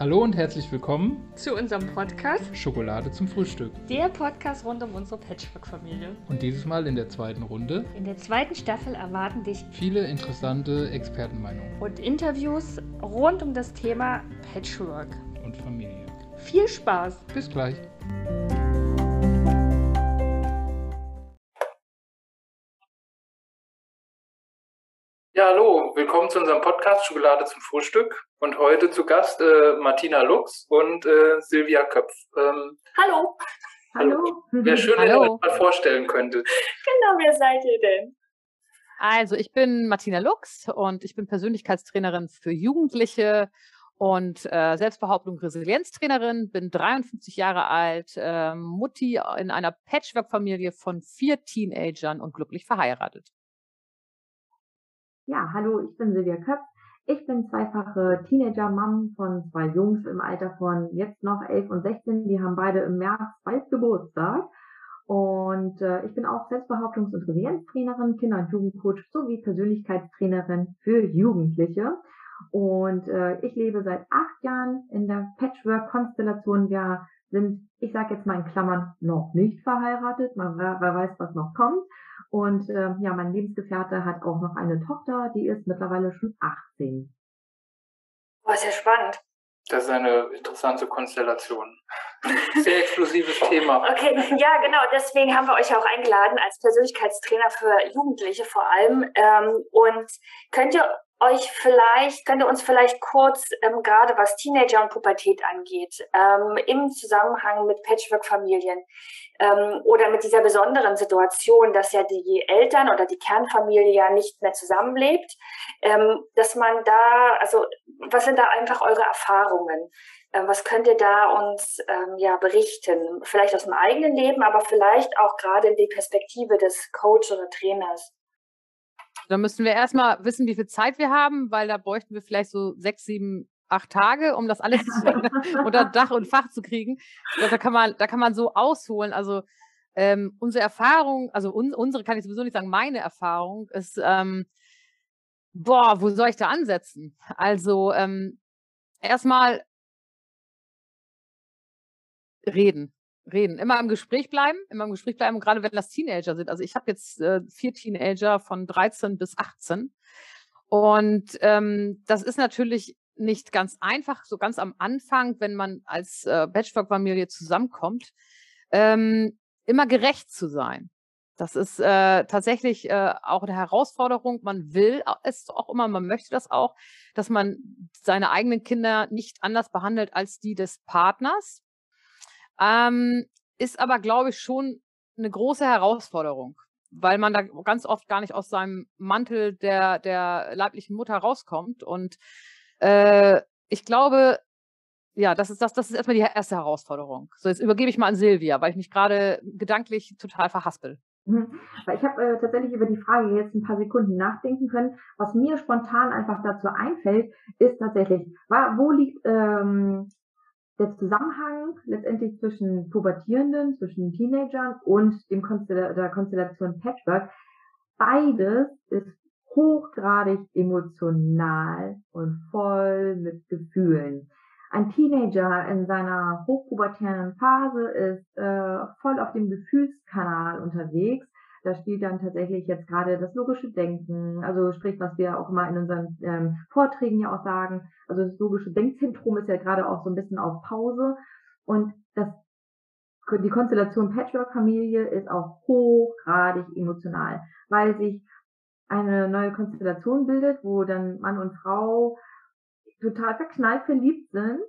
Hallo und herzlich willkommen zu unserem Podcast Schokolade zum Frühstück. Der Podcast rund um unsere Patchwork-Familie. Und dieses Mal in der zweiten Runde. In der zweiten Staffel erwarten dich viele interessante Expertenmeinungen und Interviews rund um das Thema Patchwork und Familie. Viel Spaß! Bis gleich! Willkommen zu unserem Podcast Schokolade zum Frühstück. Und heute zu Gast äh, Martina Lux und äh, Silvia Köpf. Ähm, hallo. Hallo. Wäre schön, wenn ihr euch mal vorstellen könntet. Genau, wer seid ihr denn? Also, ich bin Martina Lux und ich bin Persönlichkeitstrainerin für Jugendliche und äh, Selbstbehauptung Resilienztrainerin, bin 53 Jahre alt, äh, Mutti in einer Patchwork-Familie von vier Teenagern und glücklich verheiratet. Ja, hallo, ich bin Silvia Köpf. Ich bin zweifache Teenager-Mom von zwei Jungs im Alter von jetzt noch 11 und 16. Die haben beide im März bald Geburtstag. Und äh, ich bin auch Selbstbehauptungs- und Resilienztrainerin, Kinder- und Jugendcoach sowie Persönlichkeitstrainerin für Jugendliche. Und äh, ich lebe seit acht Jahren in der Patchwork-Konstellation. Wir sind, ich sage jetzt mal in Klammern, noch nicht verheiratet. Man wer, wer weiß, was noch kommt. Und äh, ja, mein Lebensgefährte hat auch noch eine Tochter, die ist mittlerweile schon 18. Boah, sehr spannend. Das ist eine interessante Konstellation. Sehr exklusives Thema. Okay, ja, genau. Deswegen haben wir euch auch eingeladen als Persönlichkeitstrainer für Jugendliche vor allem. Ähm, und könnt ihr euch vielleicht, könnt ihr uns vielleicht kurz, ähm, gerade was Teenager und Pubertät angeht, ähm, im Zusammenhang mit Patchwork-Familien ähm, oder mit dieser besonderen Situation, dass ja die Eltern oder die Kernfamilie ja nicht mehr zusammenlebt, ähm, dass man da, also was sind da einfach eure Erfahrungen? Ähm, was könnt ihr da uns ähm, ja berichten? Vielleicht aus dem eigenen Leben, aber vielleicht auch gerade in die Perspektive des Coach oder Trainers. Da müssen wir erstmal wissen, wie viel Zeit wir haben, weil da bräuchten wir vielleicht so sechs, sieben, acht Tage, um das alles unter Dach und Fach zu kriegen. Glaube, da kann man, da kann man so ausholen. Also ähm, unsere Erfahrung, also un, unsere kann ich sowieso nicht sagen, meine Erfahrung ist, ähm, boah, wo soll ich da ansetzen? Also ähm, erstmal reden reden, immer im Gespräch bleiben, immer im Gespräch bleiben, gerade wenn das Teenager sind. Also ich habe jetzt äh, vier Teenager von 13 bis 18 und ähm, das ist natürlich nicht ganz einfach, so ganz am Anfang, wenn man als äh, Patchwork-Familie zusammenkommt, ähm, immer gerecht zu sein. Das ist äh, tatsächlich äh, auch eine Herausforderung. Man will es auch immer, man möchte das auch, dass man seine eigenen Kinder nicht anders behandelt als die des Partners. Ähm, ist aber, glaube ich, schon eine große Herausforderung, weil man da ganz oft gar nicht aus seinem Mantel der, der leiblichen Mutter rauskommt. Und äh, ich glaube, ja, das ist das, das ist erstmal die erste Herausforderung. So, jetzt übergebe ich mal an Silvia, weil ich mich gerade gedanklich total verhaspel. Mhm. Ich habe äh, tatsächlich über die Frage jetzt ein paar Sekunden nachdenken können. Was mir spontan einfach dazu einfällt, ist tatsächlich, wo liegt ähm, der Zusammenhang letztendlich zwischen Pubertierenden, zwischen Teenagern und dem Konstella der Konstellation Patchwork, beides ist hochgradig emotional und voll mit Gefühlen. Ein Teenager in seiner hochpubertären Phase ist äh, voll auf dem Gefühlskanal unterwegs da spielt dann tatsächlich jetzt gerade das logische Denken, also sprich, was wir auch immer in unseren ähm, Vorträgen ja auch sagen, also das logische Denkzentrum ist ja gerade auch so ein bisschen auf Pause. Und das die Konstellation Patchwork-Familie ist auch hochgradig emotional, weil sich eine neue Konstellation bildet, wo dann Mann und Frau total verknallt verliebt sind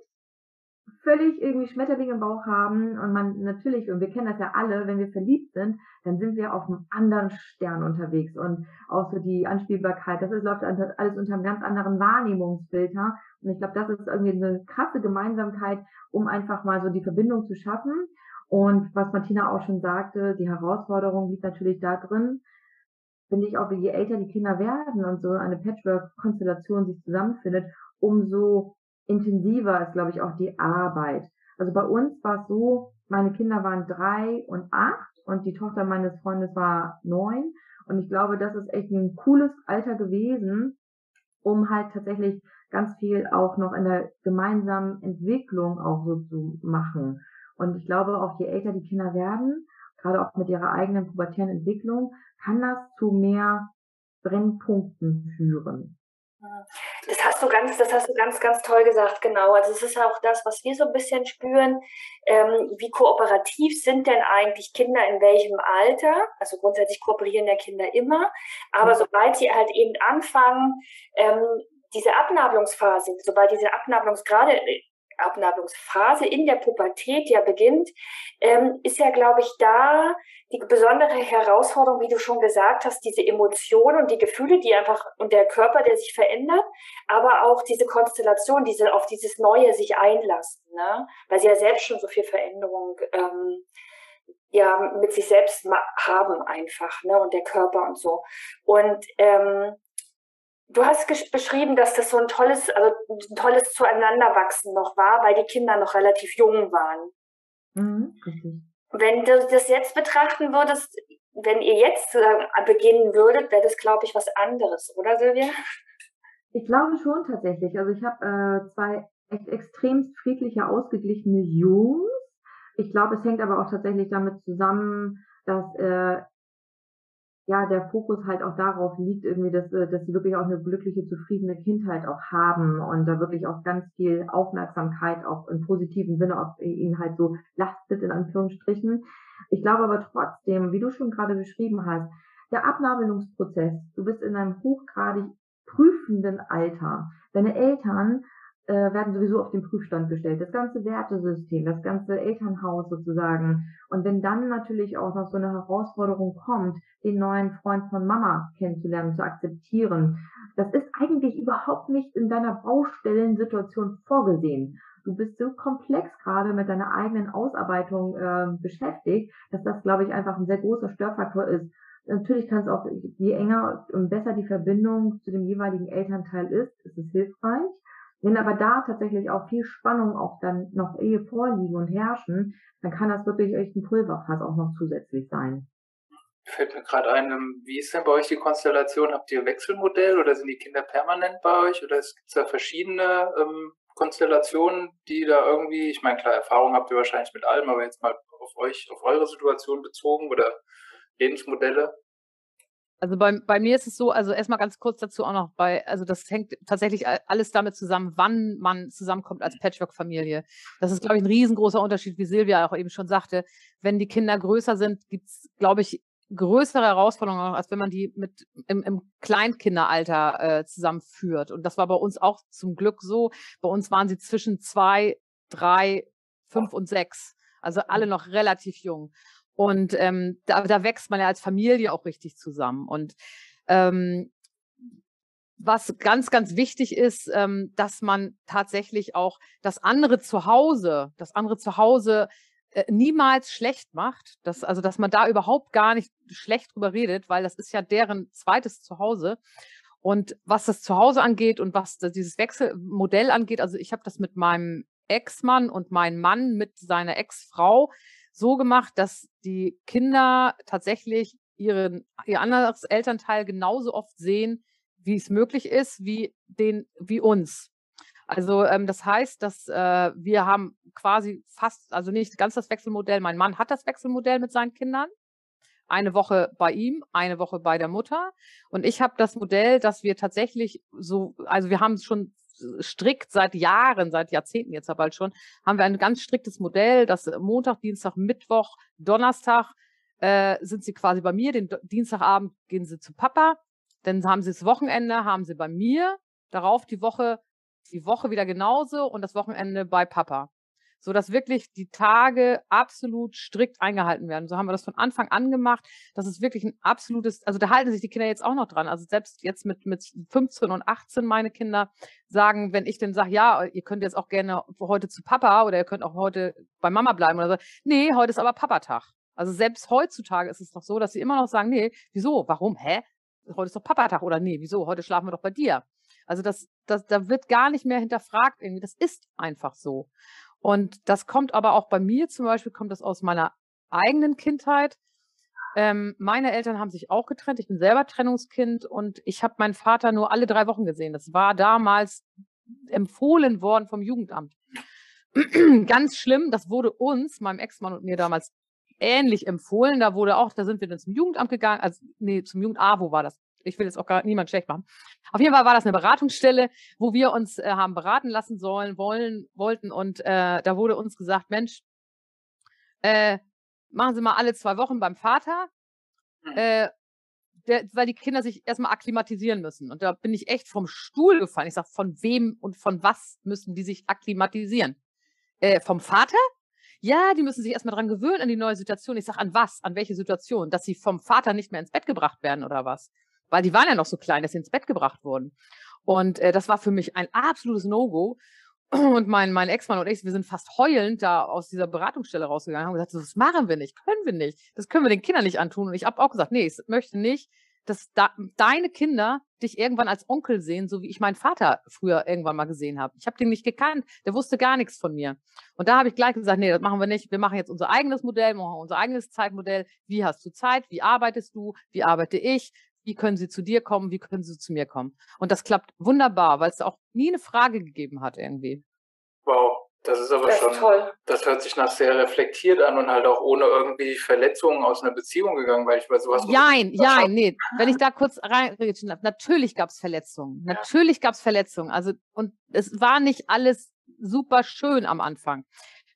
völlig irgendwie Schmetterlinge im Bauch haben und man natürlich, und wir kennen das ja alle, wenn wir verliebt sind, dann sind wir auf einem anderen Stern unterwegs und auch so die Anspielbarkeit, das ist, läuft alles unter einem ganz anderen Wahrnehmungsfilter und ich glaube, das ist irgendwie eine krasse Gemeinsamkeit, um einfach mal so die Verbindung zu schaffen und was Martina auch schon sagte, die Herausforderung liegt natürlich da drin, finde ich auch, je älter die Kinder werden und so eine Patchwork-Konstellation sich zusammenfindet, umso intensiver ist, glaube ich, auch die Arbeit. Also bei uns war es so, meine Kinder waren drei und acht und die Tochter meines Freundes war neun. Und ich glaube, das ist echt ein cooles Alter gewesen, um halt tatsächlich ganz viel auch noch in der gemeinsamen Entwicklung auch so zu machen. Und ich glaube auch, je älter die Kinder werden, gerade auch mit ihrer eigenen pubertären Entwicklung, kann das zu mehr Brennpunkten führen. Das hast du ganz, das hast du ganz, ganz toll gesagt, genau. Also es ist auch das, was wir so ein bisschen spüren. Ähm, wie kooperativ sind denn eigentlich Kinder in welchem Alter? Also grundsätzlich kooperieren ja Kinder immer, aber mhm. sobald sie halt eben anfangen, ähm, diese Abnabelungsphase, sobald diese Abnabelungsgrade Abnabelungsphase in der Pubertät ja beginnt, ähm, ist ja, glaube ich, da die besondere Herausforderung, wie du schon gesagt hast, diese Emotionen und die Gefühle, die einfach und der Körper, der sich verändert, aber auch diese Konstellation, diese auf dieses Neue sich einlassen, ne? weil sie ja selbst schon so viel Veränderung ähm, ja mit sich selbst haben einfach, ne? Und der Körper und so. Und ähm, Du hast beschrieben, dass das so ein tolles, also ein tolles Zueinanderwachsen noch war, weil die Kinder noch relativ jung waren. Mhm, Wenn du das jetzt betrachten würdest, wenn ihr jetzt äh, beginnen würdet, wäre das, glaube ich, was anderes, oder Silvia? Ich glaube schon tatsächlich. Also ich habe äh, zwei echt extrem friedliche, ausgeglichene Jungs. Ich glaube, es hängt aber auch tatsächlich damit zusammen, dass äh, ja, der Fokus halt auch darauf liegt, irgendwie, dass, äh, dass sie wirklich auch eine glückliche, zufriedene Kindheit auch haben und da wirklich auch ganz viel Aufmerksamkeit auch im positiven Sinne auf ihnen halt so lastet, in Anführungsstrichen. Ich glaube aber trotzdem, wie du schon gerade beschrieben hast, der Abnabelungsprozess, du bist in einem hochgradig prüfenden Alter. Deine Eltern äh, werden sowieso auf den Prüfstand gestellt. Das ganze Wertesystem, das ganze Elternhaus sozusagen. Und wenn dann natürlich auch noch so eine Herausforderung kommt, den neuen Freund von Mama kennenzulernen, zu akzeptieren, das ist eigentlich überhaupt nicht in deiner Baustellensituation vorgesehen. Du bist so komplex gerade mit deiner eigenen Ausarbeitung äh, beschäftigt, dass das, glaube ich, einfach ein sehr großer Störfaktor ist. Natürlich kann es auch, je enger und besser die Verbindung zu dem jeweiligen Elternteil ist, ist es hilfreich. Wenn aber da tatsächlich auch viel Spannung auch dann noch Ehe vorliegen und herrschen, dann kann das wirklich echt ein Pulverfass auch noch zusätzlich sein. Fällt mir gerade ein, ähm, wie ist denn bei euch die Konstellation? Habt ihr Wechselmodell oder sind die Kinder permanent bei euch? Oder gibt es da verschiedene ähm, Konstellationen, die da irgendwie, ich meine, klar, Erfahrung habt ihr wahrscheinlich mit allem, aber jetzt mal auf euch, auf eure Situation bezogen oder Lebensmodelle? Also bei, bei mir ist es so, also erstmal ganz kurz dazu auch noch bei, also das hängt tatsächlich alles damit zusammen, wann man zusammenkommt als Patchwork-Familie. Das ist, glaube ich, ein riesengroßer Unterschied, wie Silvia auch eben schon sagte. Wenn die Kinder größer sind, gibt es, glaube ich, größere Herausforderungen, als wenn man die mit im, im Kleinkinderalter äh, zusammenführt. Und das war bei uns auch zum Glück so. Bei uns waren sie zwischen zwei, drei, fünf und sechs. Also alle noch relativ jung. Und ähm, da, da wächst man ja als Familie auch richtig zusammen. Und ähm, was ganz, ganz wichtig ist, ähm, dass man tatsächlich auch das andere Zuhause, das andere Zuhause äh, niemals schlecht macht. Das, also, dass man da überhaupt gar nicht schlecht drüber redet, weil das ist ja deren zweites Zuhause. Und was das Zuhause angeht und was dieses Wechselmodell angeht, also ich habe das mit meinem Ex-Mann und meinem Mann mit seiner Ex-Frau so gemacht, dass die Kinder tatsächlich ihren, ihr anderes Elternteil genauso oft sehen, wie es möglich ist, wie, den, wie uns. Also ähm, das heißt, dass äh, wir haben quasi fast, also nicht ganz das Wechselmodell. Mein Mann hat das Wechselmodell mit seinen Kindern. Eine Woche bei ihm, eine Woche bei der Mutter. Und ich habe das Modell, dass wir tatsächlich so, also wir haben schon strikt seit Jahren, seit Jahrzehnten jetzt ja bald schon, haben wir ein ganz striktes Modell, dass Montag, Dienstag, Mittwoch, Donnerstag äh, sind sie quasi bei mir, den Dienstagabend gehen sie zu Papa, dann haben sie das Wochenende, haben sie bei mir, darauf die Woche, die Woche wieder genauso und das Wochenende bei Papa so dass wirklich die Tage absolut strikt eingehalten werden. So haben wir das von Anfang an gemacht. Das ist wirklich ein absolutes, also da halten sich die Kinder jetzt auch noch dran. Also selbst jetzt mit, mit 15 und 18 meine Kinder sagen, wenn ich dann sage, ja, ihr könnt jetzt auch gerne heute zu Papa oder ihr könnt auch heute bei Mama bleiben oder so. Nee, heute ist aber Papatag. Also selbst heutzutage ist es doch so, dass sie immer noch sagen, nee, wieso, warum, hä? Heute ist doch Papatag oder nee, wieso, heute schlafen wir doch bei dir. Also das, das, da wird gar nicht mehr hinterfragt irgendwie. Das ist einfach so. Und das kommt aber auch bei mir zum Beispiel, kommt das aus meiner eigenen Kindheit. Ähm, meine Eltern haben sich auch getrennt. Ich bin selber Trennungskind und ich habe meinen Vater nur alle drei Wochen gesehen. Das war damals empfohlen worden vom Jugendamt. Ganz schlimm, das wurde uns, meinem Ex-Mann und mir damals ähnlich empfohlen. Da wurde auch, da sind wir dann zum Jugendamt gegangen, also nee, zum Jugend A, wo war das? Ich will jetzt auch gar niemand schlecht machen. Auf jeden Fall war das eine Beratungsstelle, wo wir uns äh, haben beraten lassen sollen, wollen, wollten und äh, da wurde uns gesagt, Mensch, äh, machen Sie mal alle zwei Wochen beim Vater, mhm. äh, der, weil die Kinder sich erstmal akklimatisieren müssen. Und da bin ich echt vom Stuhl gefallen. Ich sage, von wem und von was müssen die sich akklimatisieren? Äh, vom Vater? Ja, die müssen sich erstmal dran gewöhnen an die neue Situation. Ich sage, an was? An welche Situation? Dass sie vom Vater nicht mehr ins Bett gebracht werden oder was? Weil die waren ja noch so klein, dass sie ins Bett gebracht wurden. Und äh, das war für mich ein absolutes No-Go. Und mein, mein Ex-Mann und ich, wir sind fast heulend da aus dieser Beratungsstelle rausgegangen haben gesagt, das machen wir nicht, können wir nicht. Das können wir den Kindern nicht antun. Und ich habe auch gesagt, nee, ich möchte nicht, dass da, deine Kinder dich irgendwann als Onkel sehen, so wie ich meinen Vater früher irgendwann mal gesehen habe. Ich habe den nicht gekannt, der wusste gar nichts von mir. Und da habe ich gleich gesagt, nee, das machen wir nicht. Wir machen jetzt unser eigenes Modell, machen unser eigenes Zeitmodell. Wie hast du Zeit? Wie arbeitest du? Wie arbeite ich? Wie können sie zu dir kommen? Wie können sie zu mir kommen? Und das klappt wunderbar, weil es auch nie eine Frage gegeben hat irgendwie. Wow, das ist aber das schon, toll. das hört sich nach sehr reflektiert an und halt auch ohne irgendwie Verletzungen aus einer Beziehung gegangen, weil ich bei sowas. Nein, nein, nee. Wenn ich da kurz reinreden darf, natürlich gab es Verletzungen. Ja. Natürlich gab es Verletzungen. Also, und es war nicht alles super schön am Anfang.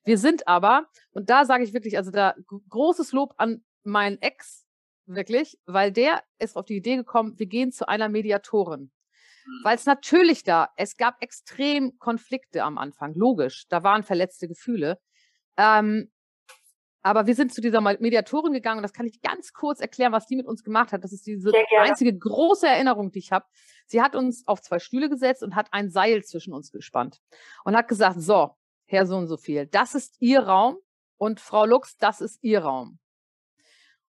Wir sind aber, und da sage ich wirklich, also da großes Lob an meinen Ex, wirklich, weil der ist auf die Idee gekommen, wir gehen zu einer Mediatorin. Mhm. Weil es natürlich da, es gab extrem Konflikte am Anfang, logisch, da waren verletzte Gefühle. Ähm, aber wir sind zu dieser Mediatorin gegangen und das kann ich ganz kurz erklären, was die mit uns gemacht hat. Das ist diese einzige große Erinnerung, die ich habe. Sie hat uns auf zwei Stühle gesetzt und hat ein Seil zwischen uns gespannt und hat gesagt, so, Herr so und so viel, das ist Ihr Raum und Frau Lux, das ist Ihr Raum.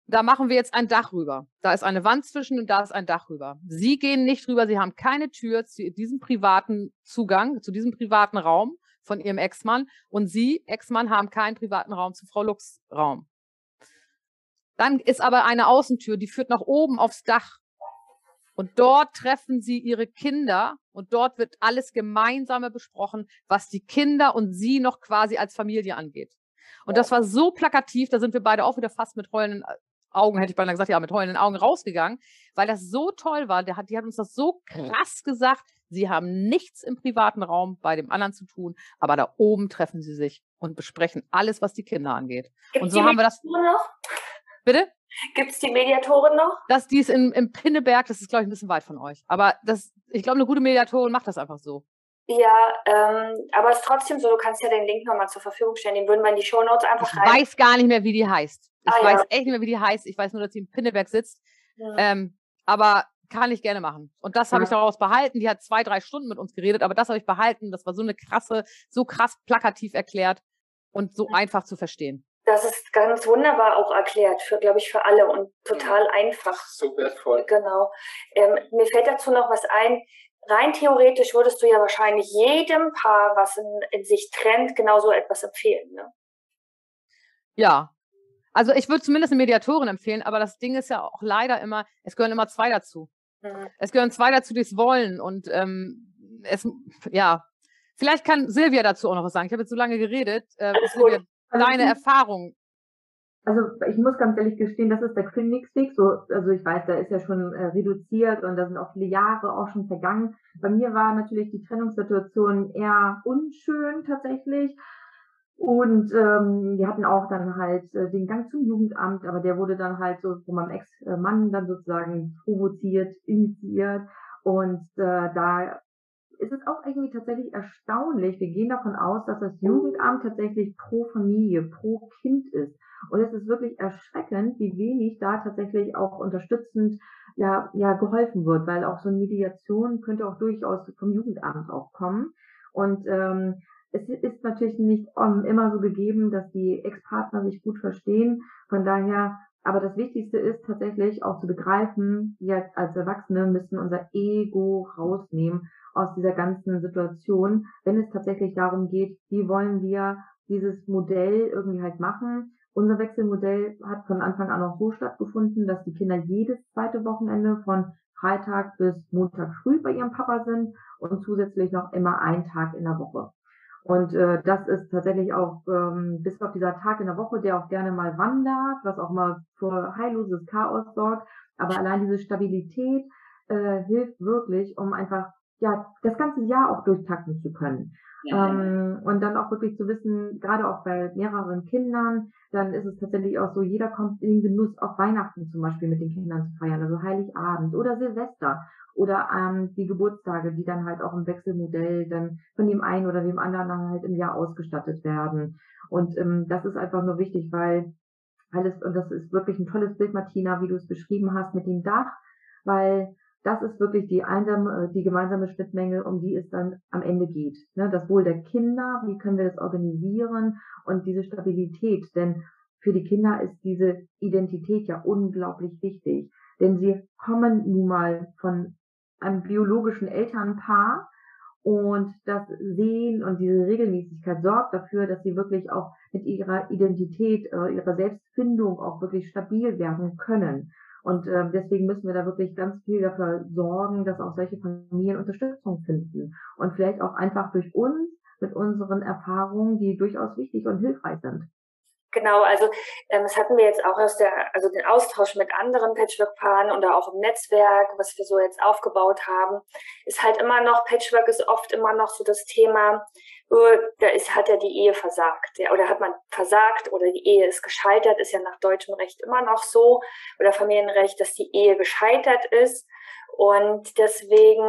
Da machen wir jetzt ein Dach rüber. Da ist eine Wand zwischen und da ist ein Dach rüber. Sie gehen nicht rüber, Sie haben keine Tür zu diesem privaten Zugang, zu diesem privaten Raum von Ihrem Ex-Mann und Sie, Ex-Mann, haben keinen privaten Raum zu Frau Lux Raum. Dann ist aber eine Außentür, die führt nach oben aufs Dach. Und dort treffen sie ihre Kinder und dort wird alles Gemeinsame besprochen, was die Kinder und sie noch quasi als Familie angeht. Und das war so plakativ, da sind wir beide auch wieder fast mit heulenden Augen, hätte ich beinahe gesagt, ja, mit heulenden Augen rausgegangen, weil das so toll war. Der hat, die hat uns das so krass gesagt. Sie haben nichts im privaten Raum bei dem anderen zu tun, aber da oben treffen sie sich und besprechen alles, was die Kinder angeht. Gibt's und so haben wir das. Noch? Bitte? Gibt es die Mediatorin noch? Das, die ist in, im Pinneberg, das ist, glaube ich, ein bisschen weit von euch. Aber das, ich glaube, eine gute Mediatorin macht das einfach so. Ja, ähm, aber es ist trotzdem so, du kannst ja den Link nochmal zur Verfügung stellen. Den würden wir in die Show Notes einfach ich rein. Ich weiß gar nicht mehr, wie die heißt. Ich ah, weiß ja. echt nicht mehr, wie die heißt. Ich weiß nur, dass sie in Pinneberg sitzt. Ja. Ähm, aber kann ich gerne machen. Und das habe ja. ich daraus behalten. Die hat zwei, drei Stunden mit uns geredet, aber das habe ich behalten. Das war so eine krasse, so krass plakativ erklärt und so einfach zu verstehen. Das ist ganz wunderbar auch erklärt, für, glaube ich, für alle und total einfach. So wertvoll. Genau. Ähm, mir fällt dazu noch was ein rein theoretisch würdest du ja wahrscheinlich jedem Paar, was in, in sich trennt, genauso etwas empfehlen. Ne? Ja. Also ich würde zumindest eine Mediatorin empfehlen, aber das Ding ist ja auch leider immer, es gehören immer zwei dazu. Mhm. Es gehören zwei dazu, die es wollen. Und ähm, es, ja, vielleicht kann Silvia dazu auch noch was sagen. Ich habe jetzt so lange geredet. Äh, Silvia, deine Erfahrung also ich muss ganz ehrlich gestehen, das ist der Königsweg. So, also ich weiß, da ist ja schon äh, reduziert und da sind auch viele Jahre auch schon vergangen. Bei mir war natürlich die Trennungssituation eher unschön tatsächlich. Und ähm, wir hatten auch dann halt äh, den Gang zum Jugendamt, aber der wurde dann halt so von meinem Ex-Mann dann sozusagen provoziert, initiiert. Und äh, da ist es auch irgendwie tatsächlich erstaunlich. Wir gehen davon aus, dass das Jugendamt tatsächlich pro Familie, pro Kind ist. Und es ist wirklich erschreckend, wie wenig da tatsächlich auch unterstützend ja, ja geholfen wird, weil auch so eine Mediation könnte auch durchaus vom Jugendamt auch kommen. Und ähm, es ist natürlich nicht um, immer so gegeben, dass die Ex-Partner sich gut verstehen. Von daher, aber das Wichtigste ist tatsächlich auch zu begreifen, wir als Erwachsene müssen unser Ego rausnehmen aus dieser ganzen Situation, wenn es tatsächlich darum geht, wie wollen wir dieses Modell irgendwie halt machen. Unser Wechselmodell hat von Anfang an auch so stattgefunden, dass die Kinder jedes zweite Wochenende von Freitag bis Montag früh bei ihrem Papa sind und zusätzlich noch immer einen Tag in der Woche. Und äh, das ist tatsächlich auch ähm, bis auf dieser Tag in der Woche, der auch gerne mal wandert, was auch mal für heilloses Chaos sorgt. Aber allein diese Stabilität äh, hilft wirklich, um einfach ja das ganze Jahr auch durchtakten zu können. Ja. Ähm, und dann auch wirklich zu wissen, gerade auch bei mehreren Kindern, dann ist es tatsächlich auch so, jeder kommt in den Genuss, auch Weihnachten zum Beispiel mit den Kindern zu feiern, also Heiligabend oder Silvester oder ähm, die Geburtstage, die dann halt auch im Wechselmodell dann von dem einen oder dem anderen dann halt im Jahr ausgestattet werden. Und ähm, das ist einfach nur wichtig, weil alles, und das ist wirklich ein tolles Bild, Martina, wie du es beschrieben hast mit dem Dach, weil das ist wirklich die einsame, äh, die gemeinsame Schnittmenge, um die es dann am Ende geht. Ne? Das Wohl der Kinder, wie können wir das organisieren und diese Stabilität, denn für die Kinder ist diese Identität ja unglaublich wichtig, denn sie kommen nun mal von einem biologischen Elternpaar und das Sehen und diese Regelmäßigkeit sorgt dafür, dass sie wirklich auch mit ihrer Identität, äh, ihrer Selbstfindung auch wirklich stabil werden können. Und äh, deswegen müssen wir da wirklich ganz viel dafür sorgen, dass auch solche Familien Unterstützung finden. Und vielleicht auch einfach durch uns mit unseren Erfahrungen, die durchaus wichtig und hilfreich sind. Genau, also ähm, das hatten wir jetzt auch aus der, also den Austausch mit anderen Patchwork-Paaren oder auch im Netzwerk, was wir so jetzt aufgebaut haben, ist halt immer noch, Patchwork ist oft immer noch so das Thema, da ist, hat ja die Ehe versagt, ja, oder hat man versagt oder die Ehe ist gescheitert, ist ja nach deutschem Recht immer noch so, oder Familienrecht, dass die Ehe gescheitert ist. Und deswegen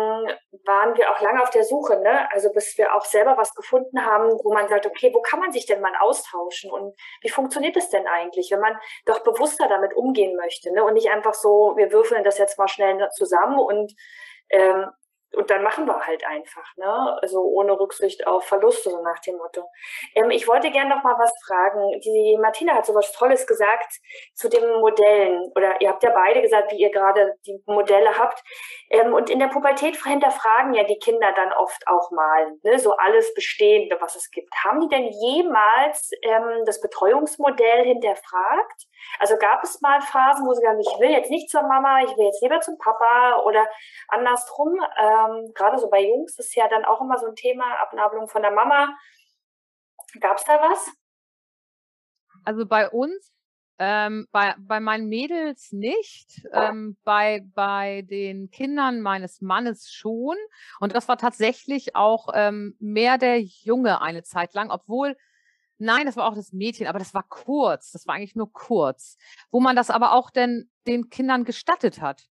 waren wir auch lange auf der Suche, ne? Also bis wir auch selber was gefunden haben, wo man sagt, okay, wo kann man sich denn mal austauschen und wie funktioniert es denn eigentlich, wenn man doch bewusster damit umgehen möchte, ne? Und nicht einfach so, wir würfeln das jetzt mal schnell zusammen und ähm, und dann machen wir halt einfach, ne? Also ohne Rücksicht auf Verluste, so nach dem Motto. Ähm, ich wollte gerne noch mal was fragen. Die Martina hat so was Tolles gesagt zu den Modellen. Oder ihr habt ja beide gesagt, wie ihr gerade die Modelle habt. Ähm, und in der Pubertät hinterfragen ja die Kinder dann oft auch mal, ne? So alles Bestehende, was es gibt. Haben die denn jemals ähm, das Betreuungsmodell hinterfragt? Also gab es mal Phasen, wo sie sagen, ich will jetzt nicht zur Mama, ich will jetzt lieber zum Papa oder andersrum. Ähm, gerade so bei Jungs ist ja dann auch immer so ein Thema, Abnabelung von der Mama. Gab es da was? Also bei uns, ähm, bei, bei meinen Mädels nicht, ähm, bei, bei den Kindern meines Mannes schon. Und das war tatsächlich auch ähm, mehr der Junge eine Zeit lang, obwohl Nein, das war auch das Mädchen, aber das war kurz. Das war eigentlich nur kurz. Wo man das aber auch denn den Kindern gestattet hat.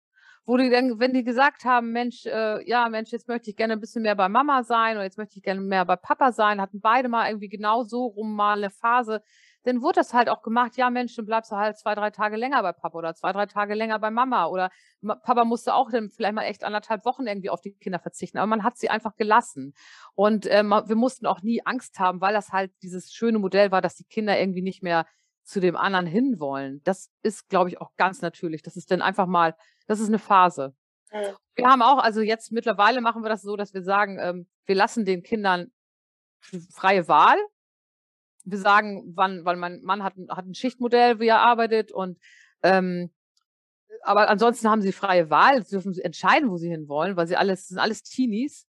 Wo die dann, wenn die gesagt haben, Mensch, äh, ja, Mensch, jetzt möchte ich gerne ein bisschen mehr bei Mama sein oder jetzt möchte ich gerne mehr bei Papa sein, hatten beide mal irgendwie genau so rum mal eine Phase, dann wurde das halt auch gemacht, ja Mensch, dann bleibst du halt zwei, drei Tage länger bei Papa oder zwei, drei Tage länger bei Mama oder Papa musste auch dann vielleicht mal echt anderthalb Wochen irgendwie auf die Kinder verzichten, aber man hat sie einfach gelassen. Und äh, wir mussten auch nie Angst haben, weil das halt dieses schöne Modell war, dass die Kinder irgendwie nicht mehr zu dem anderen hinwollen. Das ist, glaube ich, auch ganz natürlich. Das ist dann einfach mal, das ist eine Phase. Wir haben auch, also jetzt mittlerweile machen wir das so, dass wir sagen, ähm, wir lassen den Kindern freie Wahl wir sagen, wann, weil mein Mann hat, hat ein Schichtmodell, wie er arbeitet und ähm, aber ansonsten haben sie freie Wahl, sie dürfen entscheiden, wo sie hinwollen, weil sie alles, sind alles Teenies.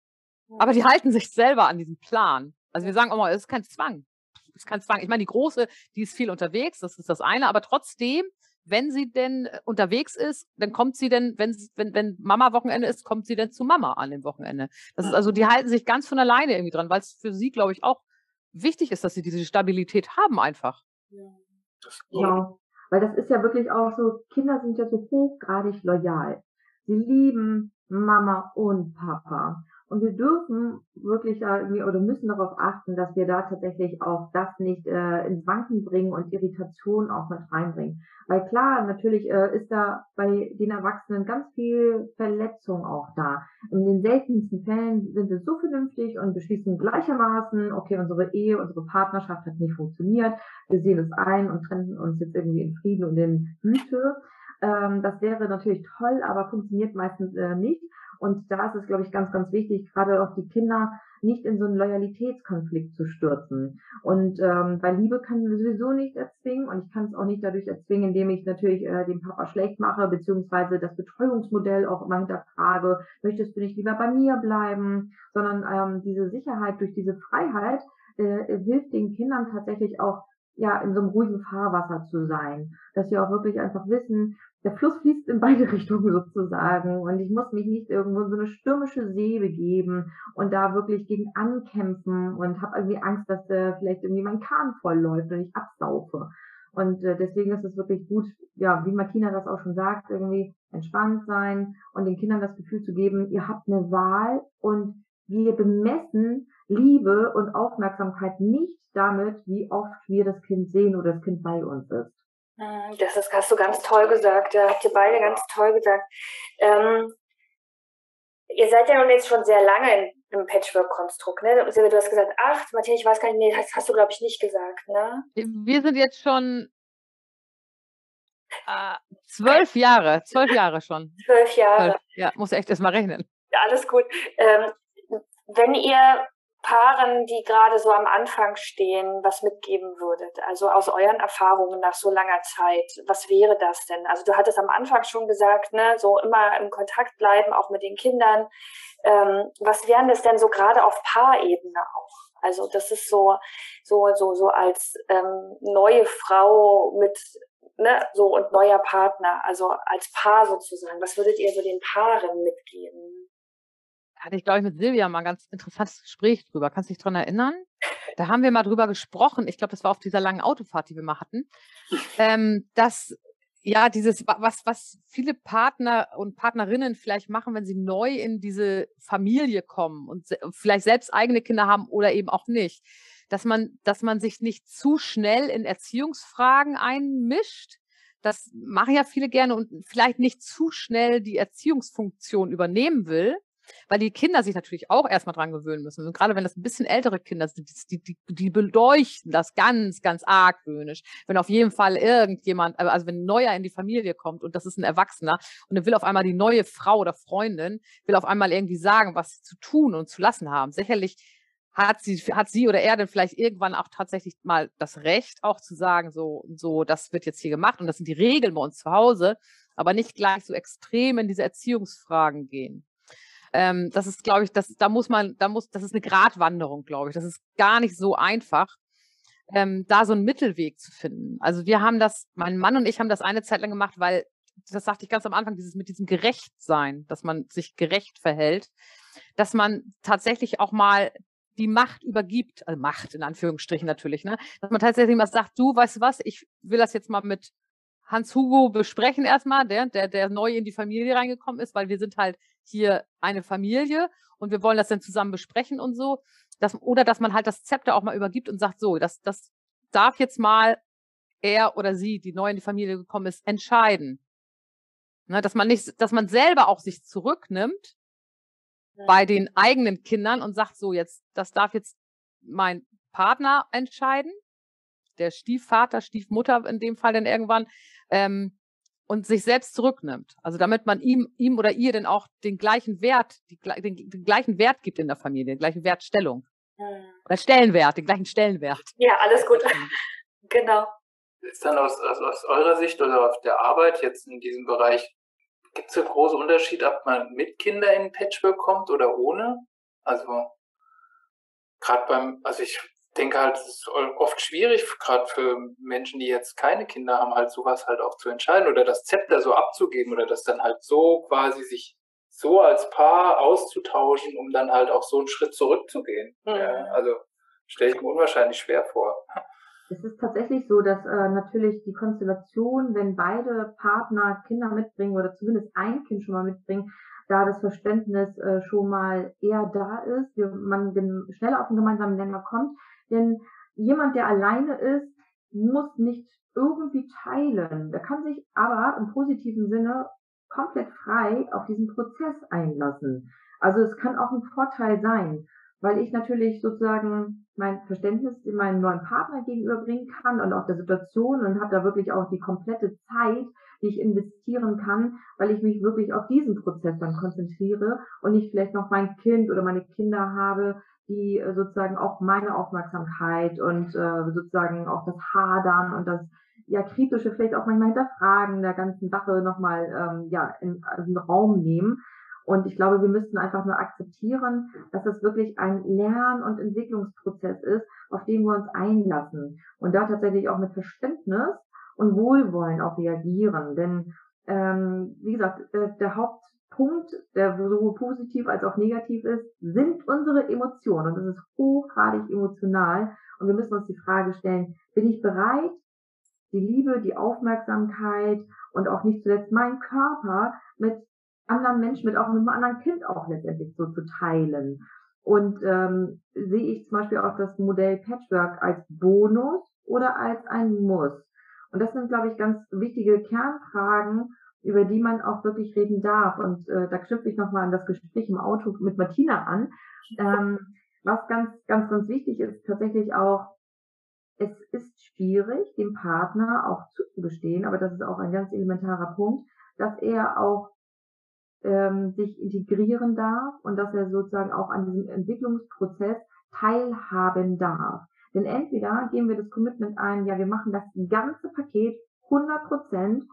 Aber die halten sich selber an diesen Plan. Also wir sagen auch mal, es ist kein Zwang. Es ist kein Zwang. Ich meine, die Große, die ist viel unterwegs, das ist das eine, aber trotzdem, wenn sie denn äh, unterwegs ist, dann kommt sie denn, wenn, wenn, wenn Mama Wochenende ist, kommt sie denn zu Mama an dem Wochenende. Das ist also, die halten sich ganz von alleine irgendwie dran, weil es für sie, glaube ich, auch wichtig ist, dass sie diese Stabilität haben einfach. Ja. Genau. Weil das ist ja wirklich auch so, Kinder sind ja so hochgradig loyal. Sie lieben Mama und Papa. Und wir dürfen wirklich irgendwie oder müssen darauf achten, dass wir da tatsächlich auch das nicht äh, ins Wanken bringen und Irritation auch mit reinbringen. Weil klar, natürlich äh, ist da bei den Erwachsenen ganz viel Verletzung auch da. In den seltensten Fällen sind wir so vernünftig und beschließen gleichermaßen, okay, unsere Ehe, unsere Partnerschaft hat nicht funktioniert, wir sehen es ein und trennen uns jetzt irgendwie in Frieden und in Güte. Ähm, das wäre natürlich toll, aber funktioniert meistens äh, nicht. Und da ist es, glaube ich, ganz, ganz wichtig, gerade auch die Kinder nicht in so einen Loyalitätskonflikt zu stürzen. Und ähm, weil Liebe kann sowieso nicht erzwingen und ich kann es auch nicht dadurch erzwingen, indem ich natürlich äh, den Papa schlecht mache, beziehungsweise das Betreuungsmodell auch immer hinterfrage, möchtest du nicht lieber bei mir bleiben, sondern ähm, diese Sicherheit durch diese Freiheit äh, hilft den Kindern tatsächlich auch ja, in so einem ruhigen Fahrwasser zu sein. Dass sie auch wirklich einfach wissen, der Fluss fließt in beide Richtungen sozusagen und ich muss mich nicht irgendwo in so eine stürmische See begeben und da wirklich gegen ankämpfen und habe irgendwie Angst, dass äh, vielleicht irgendwie mein Kahn vollläuft und ich absaufe. Und äh, deswegen ist es wirklich gut, ja, wie Martina das auch schon sagt, irgendwie entspannt sein und den Kindern das Gefühl zu geben, ihr habt eine Wahl und wir bemessen Liebe und Aufmerksamkeit nicht damit, wie oft wir das Kind sehen oder das Kind bei uns ist. Hm, das ist, hast du ganz toll gesagt. Da habt ihr beide ganz toll gesagt. Ähm, ihr seid ja nun jetzt schon sehr lange im Patchwork-Konstrukt, ne? Du hast gesagt acht, Matthias, ich weiß gar nicht, nee, das hast du, glaube ich, nicht gesagt, ne? Wir sind jetzt schon äh, zwölf Jahre, zwölf Jahre schon. Zwölf Jahre. Ja, muss echt erst mal rechnen. Ja, alles gut. Ähm, wenn ihr Paaren, die gerade so am Anfang stehen, was mitgeben würdet? Also aus euren Erfahrungen nach so langer Zeit, was wäre das denn? Also du hattest am Anfang schon gesagt, ne, so immer im Kontakt bleiben, auch mit den Kindern. Ähm, was wären das denn so gerade auf Paarebene auch? Also das ist so, so, so, so als ähm, neue Frau mit ne, so und neuer Partner, also als Paar sozusagen. Was würdet ihr so den Paaren mitgeben? Hatte ich, glaube ich, mit Silvia mal ein ganz interessantes Gespräch drüber. Kannst du dich daran erinnern? Da haben wir mal drüber gesprochen. Ich glaube, das war auf dieser langen Autofahrt, die wir mal hatten. Ähm, dass ja, dieses, was, was viele Partner und Partnerinnen vielleicht machen, wenn sie neu in diese Familie kommen und vielleicht selbst eigene Kinder haben oder eben auch nicht, dass man, dass man sich nicht zu schnell in Erziehungsfragen einmischt. Das machen ja viele gerne und vielleicht nicht zu schnell die Erziehungsfunktion übernehmen will, weil die Kinder sich natürlich auch erstmal dran gewöhnen müssen. Und gerade wenn das ein bisschen ältere Kinder sind, die, die, die beleuchten das ganz, ganz argwöhnisch. Wenn auf jeden Fall irgendjemand, also wenn ein Neuer in die Familie kommt und das ist ein Erwachsener und er will auf einmal die neue Frau oder Freundin, will auf einmal irgendwie sagen, was sie zu tun und zu lassen haben. Sicherlich hat sie, hat sie oder er denn vielleicht irgendwann auch tatsächlich mal das Recht, auch zu sagen, so, so, das wird jetzt hier gemacht und das sind die Regeln bei uns zu Hause, aber nicht gleich so extrem in diese Erziehungsfragen gehen. Ähm, das ist, glaube ich, das, da muss man, da muss, das ist eine Gratwanderung, glaube ich. Das ist gar nicht so einfach, ähm, da so einen Mittelweg zu finden. Also wir haben das, mein Mann und ich haben das eine Zeit lang gemacht, weil, das sagte ich ganz am Anfang, dieses mit diesem Gerechtsein, dass man sich gerecht verhält, dass man tatsächlich auch mal die Macht übergibt, also Macht in Anführungsstrichen natürlich, ne? Dass man tatsächlich mal sagt, du, weißt du was, ich will das jetzt mal mit Hans-Hugo besprechen erstmal, der, der, der neu in die Familie reingekommen ist, weil wir sind halt hier eine Familie und wir wollen das dann zusammen besprechen und so. Das, oder dass man halt das Zepter auch mal übergibt und sagt, so, das, das darf jetzt mal er oder sie, die neu in die Familie gekommen ist, entscheiden. Ne, dass man nicht, dass man selber auch sich zurücknimmt ja. bei den eigenen Kindern und sagt, so, jetzt, das darf jetzt mein Partner entscheiden der Stiefvater, Stiefmutter in dem Fall dann irgendwann, ähm, und sich selbst zurücknimmt. Also damit man ihm, ihm oder ihr dann auch den gleichen Wert, die, den, den gleichen Wert gibt in der Familie, die gleiche Wertstellung. Hm. Oder Stellenwert, den gleichen Stellenwert. Ja, alles gut. genau. Ist dann aus, also aus eurer Sicht oder auf der Arbeit jetzt in diesem Bereich, gibt es einen großen Unterschied, ob man mit Kindern in Patchwork kommt oder ohne? Also gerade beim, also ich denke halt, es ist oft schwierig, gerade für Menschen, die jetzt keine Kinder haben, halt sowas halt auch zu entscheiden oder das Zepter so abzugeben oder das dann halt so quasi sich so als Paar auszutauschen, um dann halt auch so einen Schritt zurückzugehen. Mhm. Ja, also stelle ich mir unwahrscheinlich schwer vor. Es ist tatsächlich so, dass äh, natürlich die Konstellation, wenn beide Partner Kinder mitbringen oder zumindest ein Kind schon mal mitbringen, da das Verständnis äh, schon mal eher da ist, man schneller auf einen gemeinsamen Nenner kommt. Denn jemand, der alleine ist, muss nicht irgendwie teilen. Der kann sich aber im positiven Sinne komplett frei auf diesen Prozess einlassen. Also es kann auch ein Vorteil sein. weil ich natürlich sozusagen mein Verständnis in meinem neuen Partner gegenüberbringen kann und auch der Situation und habe da wirklich auch die komplette Zeit, die ich investieren kann, weil ich mich wirklich auf diesen Prozess dann konzentriere und nicht vielleicht noch mein Kind oder meine Kinder habe, die äh, sozusagen auch meine Aufmerksamkeit und äh, sozusagen auch das Hadern und das ja kritische vielleicht auch manchmal hinterfragen der ganzen Sache nochmal ähm, ja in, in den Raum nehmen und ich glaube, wir müssten einfach nur akzeptieren, dass es wirklich ein Lern- und Entwicklungsprozess ist, auf den wir uns einlassen. Und da tatsächlich auch mit Verständnis und Wohlwollen auch reagieren. Denn, ähm, wie gesagt, der, der Hauptpunkt, der sowohl positiv als auch negativ ist, sind unsere Emotionen. Und das ist hochgradig emotional. Und wir müssen uns die Frage stellen, bin ich bereit, die Liebe, die Aufmerksamkeit und auch nicht zuletzt meinen Körper mit anderen Menschen, mit auch mit einem anderen Kind auch letztendlich so zu teilen. Und ähm, sehe ich zum Beispiel auch das Modell Patchwork als Bonus oder als ein Muss. Und das sind, glaube ich, ganz wichtige Kernfragen, über die man auch wirklich reden darf. Und äh, da knüpfe ich nochmal an das Gespräch im Auto mit Martina an. Ähm, was ganz, ganz, ganz wichtig ist, tatsächlich auch, es ist schwierig, dem Partner auch zuzugestehen, aber das ist auch ein ganz elementarer Punkt, dass er auch ähm, sich integrieren darf und dass er sozusagen auch an diesem Entwicklungsprozess teilhaben darf. Denn entweder gehen wir das Commitment ein, ja, wir machen das ganze Paket 100 Prozent,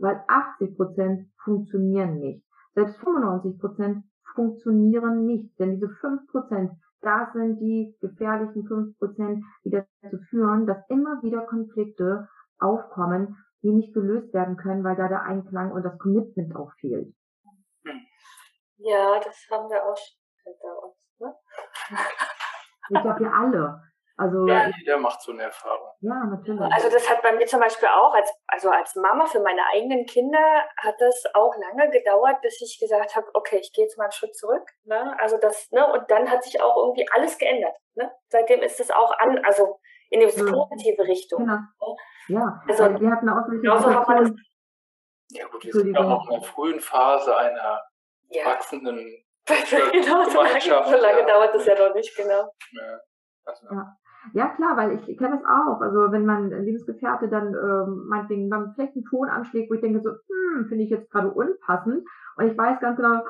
weil 80 Prozent funktionieren nicht. Selbst 95 Prozent funktionieren nicht, denn diese 5 Prozent, das sind die gefährlichen 5 Prozent, die dazu führen, dass immer wieder Konflikte aufkommen, die nicht gelöst werden können, weil da der Einklang und das Commitment auch fehlt. Ja, das haben wir auch schon hinter uns. Ne? Ich glaube, wir alle. Also, ja, jeder macht so eine Erfahrung. Ja, natürlich. Also das hat bei mir zum Beispiel auch, als, also als Mama für meine eigenen Kinder hat das auch lange gedauert, bis ich gesagt habe, okay, ich gehe jetzt mal einen Schritt zurück. Ne? Also das, ne, und dann hat sich auch irgendwie alles geändert. Ne? Seitdem ist es auch an, also in die positive Richtung. Genau. Ne? Ja, Also, also, wir hatten auch genauso hat man das-. Ja gut, wir sind ja noch in der frühen Phase einer Ja, wachsenden genau, so lange, so lange ja. dauert das ja noch nicht, genau. also, Ja. Ja, klar, weil ich kenne das auch. Also wenn mein Lebensgefährte dann ähm, meinetwegen beim schlechten Ton anschlägt, wo ich denke so, hm, finde ich jetzt gerade unpassend. Und ich weiß ganz genau,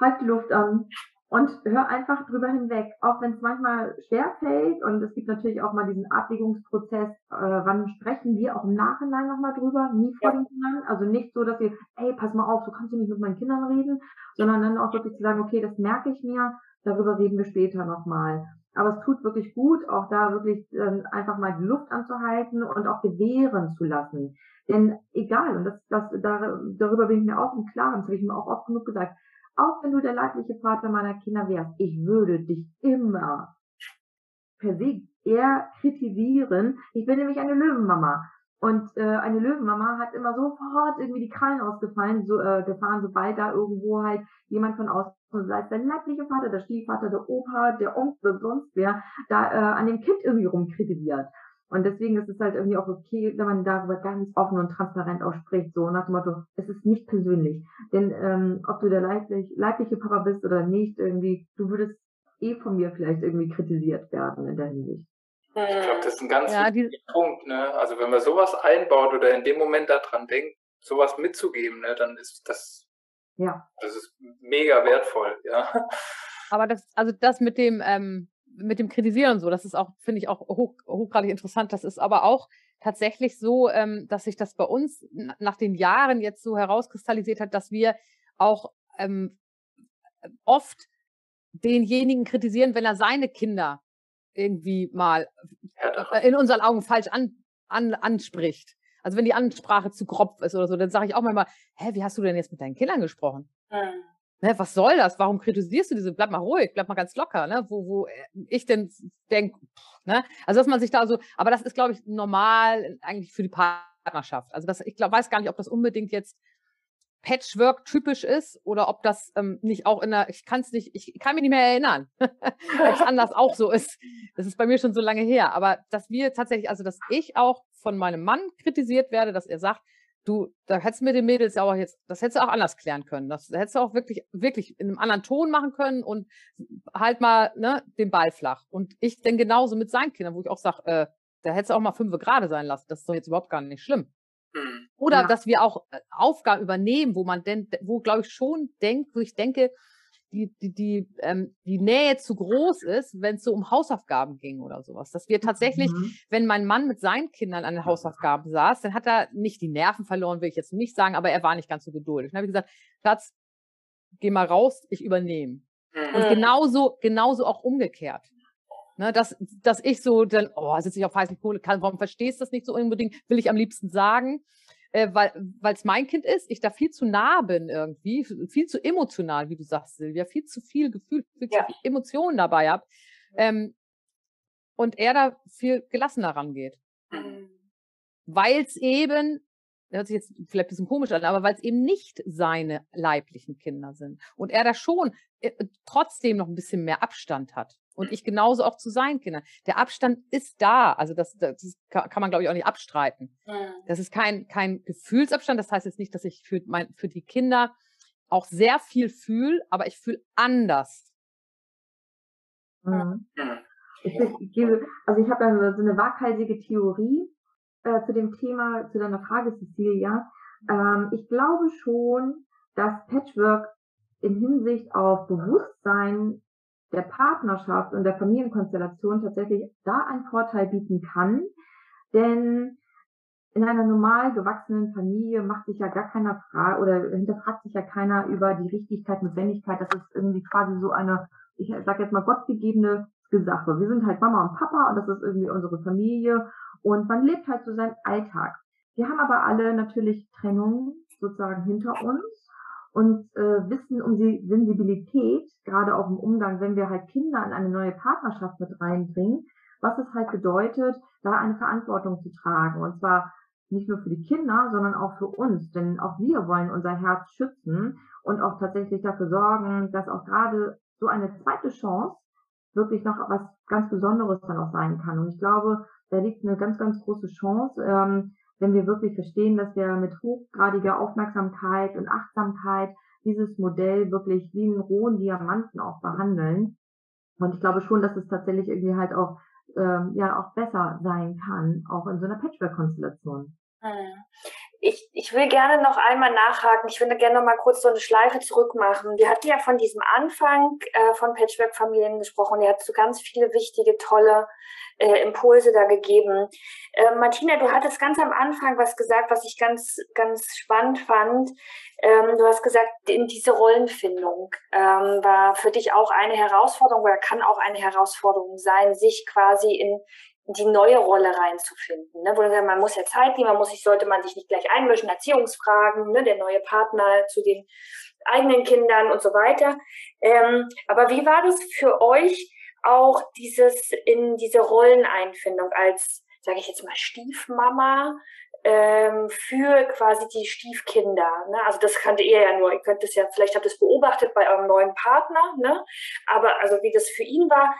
halt die Luft an und hör einfach drüber hinweg. Auch wenn es manchmal schwer fällt und es gibt natürlich auch mal diesen Abwägungsprozess, äh, wann sprechen wir auch im Nachhinein nochmal drüber, nie vor Ja. den Kindern. Also nicht so, dass wir, ey, pass mal auf, so kannst du nicht mit meinen Kindern reden, sondern dann auch wirklich zu sagen, okay, das merke ich mir, darüber reden wir später nochmal. Aber es tut wirklich gut, auch da wirklich ähm, einfach mal die Luft anzuhalten und auch gewähren zu lassen. Denn egal, und das, das, da, darüber bin ich mir auch im Klaren, das habe ich mir auch oft genug gesagt, auch wenn du der leibliche Vater meiner Kinder wärst, ich würde dich immer per se eher kritisieren. Ich bin nämlich eine Löwenmama. Und äh, eine Löwenmama hat immer sofort irgendwie die Krallen ausgefallen, so, äh, gefahren, sobald da irgendwo halt jemand von außen, sei es der leibliche Vater, der Stiefvater, der Opa, der Onkel, sonst wer, da äh, an dem Kind irgendwie rumkritisiert. Und deswegen ist es halt irgendwie auch okay, wenn man darüber ganz offen und transparent auch spricht, so nach dem Motto, es ist nicht persönlich. Denn ähm, ob du der leiblich, leibliche Papa bist oder nicht, irgendwie, du würdest eh von mir vielleicht irgendwie kritisiert werden in der Hinsicht. Ich glaube, das ist ein ganz Ja, wichtiger Punkt. Ne? Also wenn man sowas einbaut oder in dem Moment daran denkt, sowas mitzugeben, ne, dann ist das, Ja. das ist mega wertvoll. Ja. aber das, also das mit dem, ähm, mit dem Kritisieren und so, das ist auch, finde ich auch hoch, hochgradig interessant. Das ist aber auch tatsächlich so, ähm, dass sich das bei uns na- nach den Jahren jetzt so herauskristallisiert hat, dass wir auch ähm, oft denjenigen kritisieren, wenn er seine Kinder irgendwie mal äh, in unseren Augen falsch an, an, anspricht. Also wenn die Ansprache zu grob ist oder so, dann sage ich auch manchmal, hä, wie hast du denn jetzt mit deinen Kindern gesprochen? Hm. Ne, was soll das? Warum kritisierst du diese? Bleib mal ruhig, bleib mal ganz locker, ne? Wo, wo äh, ich denn denke, ne? Also dass man sich da so, aber das ist, glaube ich, normal eigentlich für die Partnerschaft. Also das, ich glaube, weiß gar nicht, ob das unbedingt jetzt Patchwork typisch ist oder ob das ähm, nicht auch in der, ich kann es nicht, ich kann mich nicht mehr erinnern, ob es anders auch so ist. Das ist bei mir schon so lange her. Aber dass wir tatsächlich, also dass ich auch von meinem Mann kritisiert werde, dass er sagt, du, da hättest du mit den Mädels ja auch jetzt, das hättest du auch anders klären können. Das hättest du auch wirklich, wirklich in einem anderen Ton machen können und halt mal ne, den Ball flach. Und ich denn genauso mit seinen Kindern, wo ich auch sage, äh, da hättest du auch mal fünf gerade sein lassen. Das ist doch jetzt überhaupt gar nicht schlimm. Oder ja. dass wir auch äh, Aufgaben übernehmen, wo man denn, wo glaube ich schon denkt, wo ich denke, die, die, die, ähm, die Nähe zu groß ist, wenn es so um Hausaufgaben ging oder sowas. Dass wir tatsächlich, mhm. wenn mein Mann mit seinen Kindern an den Hausaufgaben saß, dann hat er nicht die Nerven verloren, will ich jetzt nicht sagen, aber er war nicht ganz so geduldig. Dann habe ich gesagt, Schatz, geh mal raus, ich übernehme. Mhm. Und genauso, genauso auch umgekehrt. Ne, dass, dass ich so dann, oh, sitze ich auf heißen Kohle, kann, warum verstehst du das nicht so unbedingt, will ich am liebsten sagen äh, weil es mein Kind ist, ich da viel zu nah bin irgendwie, viel zu emotional, wie du sagst, Silvia, viel zu viel Gefühl, viel ja. zu viel Emotionen dabei habe. Ähm, und er da viel gelassener rangeht. Mhm. Weil es eben, hört sich jetzt vielleicht ein bisschen komisch an, aber weil es eben nicht seine leiblichen Kinder sind. Und er da schon äh, trotzdem noch ein bisschen mehr Abstand hat. Und ich genauso auch zu seinen Kindern. Der Abstand ist da. Also das, das kann man, glaube ich, auch nicht abstreiten. Mhm. Das ist kein, kein Gefühlsabstand. Das heißt jetzt nicht, dass ich für, mein, für die Kinder auch sehr viel fühle, aber ich fühle anders. Mhm. Ich, ich gebe, also ich habe ja so eine waghalsige Theorie äh, zu dem Thema, zu deiner Frage, Cecilia. Ähm, ich glaube schon, dass Patchwork in Hinsicht auf Bewusstsein der Partnerschaft und der Familienkonstellation tatsächlich da einen Vorteil bieten kann. Denn in einer normal gewachsenen Familie macht sich ja gar keiner Frage oder hinterfragt sich ja keiner über die Richtigkeit, Notwendigkeit. Das ist irgendwie quasi so eine, ich sage jetzt mal, gottgegebene Sache. Wir sind halt Mama und Papa und das ist irgendwie unsere Familie und man lebt halt so seinen Alltag. Wir haben aber alle natürlich Trennungen sozusagen hinter uns und äh, wissen um die Sensibilität, gerade auch im Umgang, wenn wir halt Kinder in eine neue Partnerschaft mit reinbringen, was es halt bedeutet, da eine Verantwortung zu tragen. Und zwar nicht nur für die Kinder, sondern auch für uns. Denn auch wir wollen unser Herz schützen und auch tatsächlich dafür sorgen, dass auch gerade so eine zweite Chance wirklich noch was ganz Besonderes dann auch sein kann. Und ich glaube, da liegt eine ganz, ganz große Chance, ähm, wenn wir wirklich verstehen, dass wir mit hochgradiger Aufmerksamkeit und Achtsamkeit dieses Modell wirklich wie einen rohen Diamanten auch behandeln. Und ich glaube schon, dass es tatsächlich irgendwie halt auch, ähm, ja, auch besser sein kann, auch in so einer Patchwork-Konstellation. Hm. Ich, ich will gerne noch einmal nachhaken. Ich würde gerne noch mal kurz so eine Schleife zurückmachen. Wir hatten ja von diesem Anfang äh, von Patchwork-Familien gesprochen. Er hat so ganz viele wichtige, tolle äh, Impulse da gegeben. Äh, Martina, du hattest ganz am Anfang was gesagt, was ich ganz, ganz spannend fand. Ähm, du hast gesagt, in diese Rollenfindung ähm, war für dich auch eine Herausforderung oder kann auch eine Herausforderung sein, sich quasi in die neue Rolle reinzufinden. Ne? Wo dann, man muss ja Zeit nehmen, man muss sich, sollte man sich nicht gleich einmischen, Erziehungsfragen, ne? der neue Partner zu den eigenen Kindern und so weiter. Ähm, aber wie war das für euch auch dieses in diese Rolleneinfindung als, sage ich jetzt mal, Stiefmama ähm, für quasi die Stiefkinder. Ne? Also das kannte ihr ja nur. Ihr könnt es ja, vielleicht habt ihr es beobachtet bei eurem neuen Partner, ne? Aber also wie das für ihn war.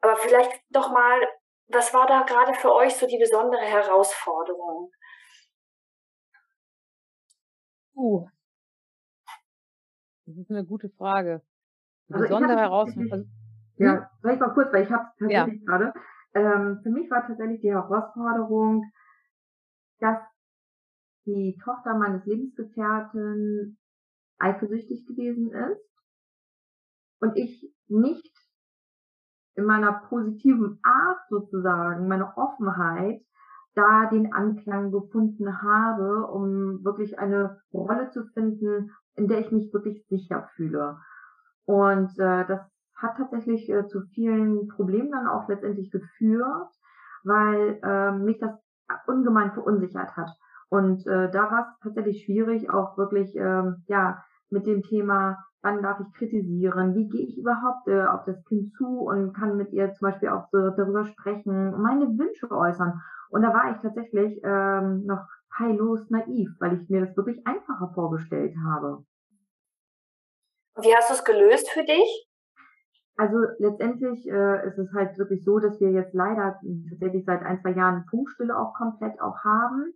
Aber vielleicht doch mal was war da gerade für euch so die besondere Herausforderung? Uh, das ist eine gute Frage. Die also besondere Herausforderung. Also, ja, hm? sag ich mal kurz, weil ich habe tatsächlich ja. gerade. Ähm, für mich war tatsächlich die Herausforderung, dass die Tochter meines Lebensgefährten eifersüchtig gewesen ist und ich nicht in meiner positiven Art sozusagen, meine Offenheit, da den Anklang gefunden habe, um wirklich eine Rolle zu finden, in der ich mich wirklich sicher fühle. Und äh, das hat tatsächlich äh, zu vielen Problemen dann auch letztendlich geführt, weil äh, mich das ungemein verunsichert hat. Und äh, da war es tatsächlich schwierig, auch wirklich äh, ja mit dem Thema wann darf ich kritisieren, wie gehe ich überhaupt äh, auf das Kind zu und kann mit ihr zum Beispiel auch so darüber sprechen und meine Wünsche äußern. Und da war ich tatsächlich ähm, noch heillos naiv, weil ich mir das wirklich einfacher vorgestellt habe. Wie hast du es gelöst für dich? Also letztendlich äh, ist es halt wirklich so, dass wir jetzt leider tatsächlich seit ein, zwei Jahren Funkstille auch komplett auch haben.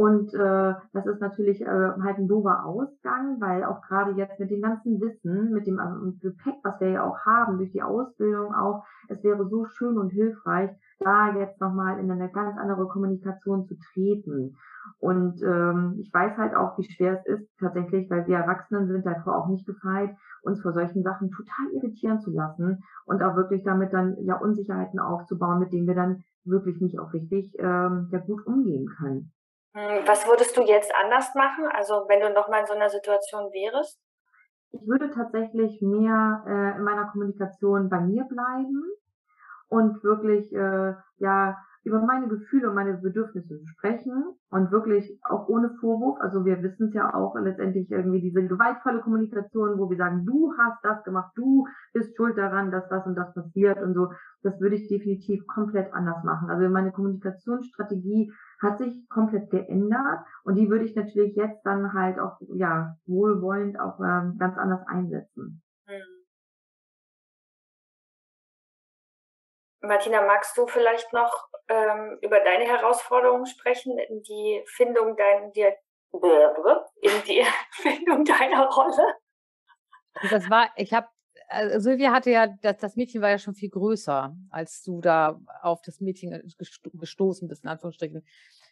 Und äh, das ist natürlich äh, halt ein doofer Ausgang, weil auch gerade jetzt mit dem ganzen Wissen, mit dem äh, Gepäck, was wir ja auch haben, durch die Ausbildung auch, es wäre so schön und hilfreich, da jetzt nochmal in eine ganz andere Kommunikation zu treten. Und ähm, ich weiß halt auch, wie schwer es ist, tatsächlich, weil wir Erwachsenen sind davor auch nicht gefeit, uns vor solchen Sachen total irritieren zu lassen und auch wirklich damit dann ja Unsicherheiten aufzubauen, mit denen wir dann wirklich nicht auch richtig ähm, ja gut umgehen können. Hm, was würdest du jetzt anders machen? Also wenn du nochmal in so einer Situation wärst? Ich würde tatsächlich mehr äh, in meiner Kommunikation bei mir bleiben und wirklich äh, ja über meine Gefühle und meine Bedürfnisse sprechen und wirklich auch ohne Vorwurf. Also wir wissen es ja auch letztendlich irgendwie diese gewaltvolle Kommunikation, wo wir sagen, du hast das gemacht, du bist schuld daran, dass das und das passiert und so. Das würde ich definitiv komplett anders machen. Also meine Kommunikationsstrategie hat sich komplett geändert und die würde ich natürlich jetzt dann halt auch ja wohlwollend auch ähm, ganz anders einsetzen. Mhm. Martina, magst du vielleicht noch ähm, über deine Herausforderungen sprechen, in die Findung dein, die, in die Findung deiner Rolle? Das war, ich habe, also Silvia hatte ja, das, das Mädchen war ja schon viel größer, als du da auf das Mädchen gestoßen bist, in Anführungsstrichen.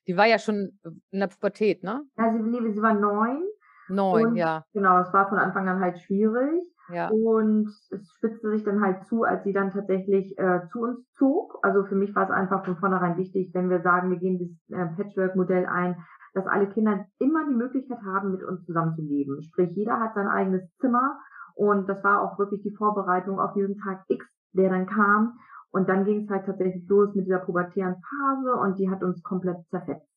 Die war ja schon in der Pubertät, ne? Ja, sie, sie war neun. Neun, ja. Genau, es war von Anfang an halt schwierig. Ja. Und es spitzte sich dann halt zu, als sie dann tatsächlich äh, zu uns zog. Also für mich war es einfach von vornherein wichtig, wenn wir sagen, wir gehen das äh, Patchwork-Modell ein, dass alle Kinder immer die Möglichkeit haben, mit uns zusammenzuleben. Sprich, jeder hat sein eigenes Zimmer und das war auch wirklich die Vorbereitung auf diesen Tag X, der dann kam. Und dann ging es halt tatsächlich los mit dieser pubertären Phase und die hat uns komplett zerfetzt.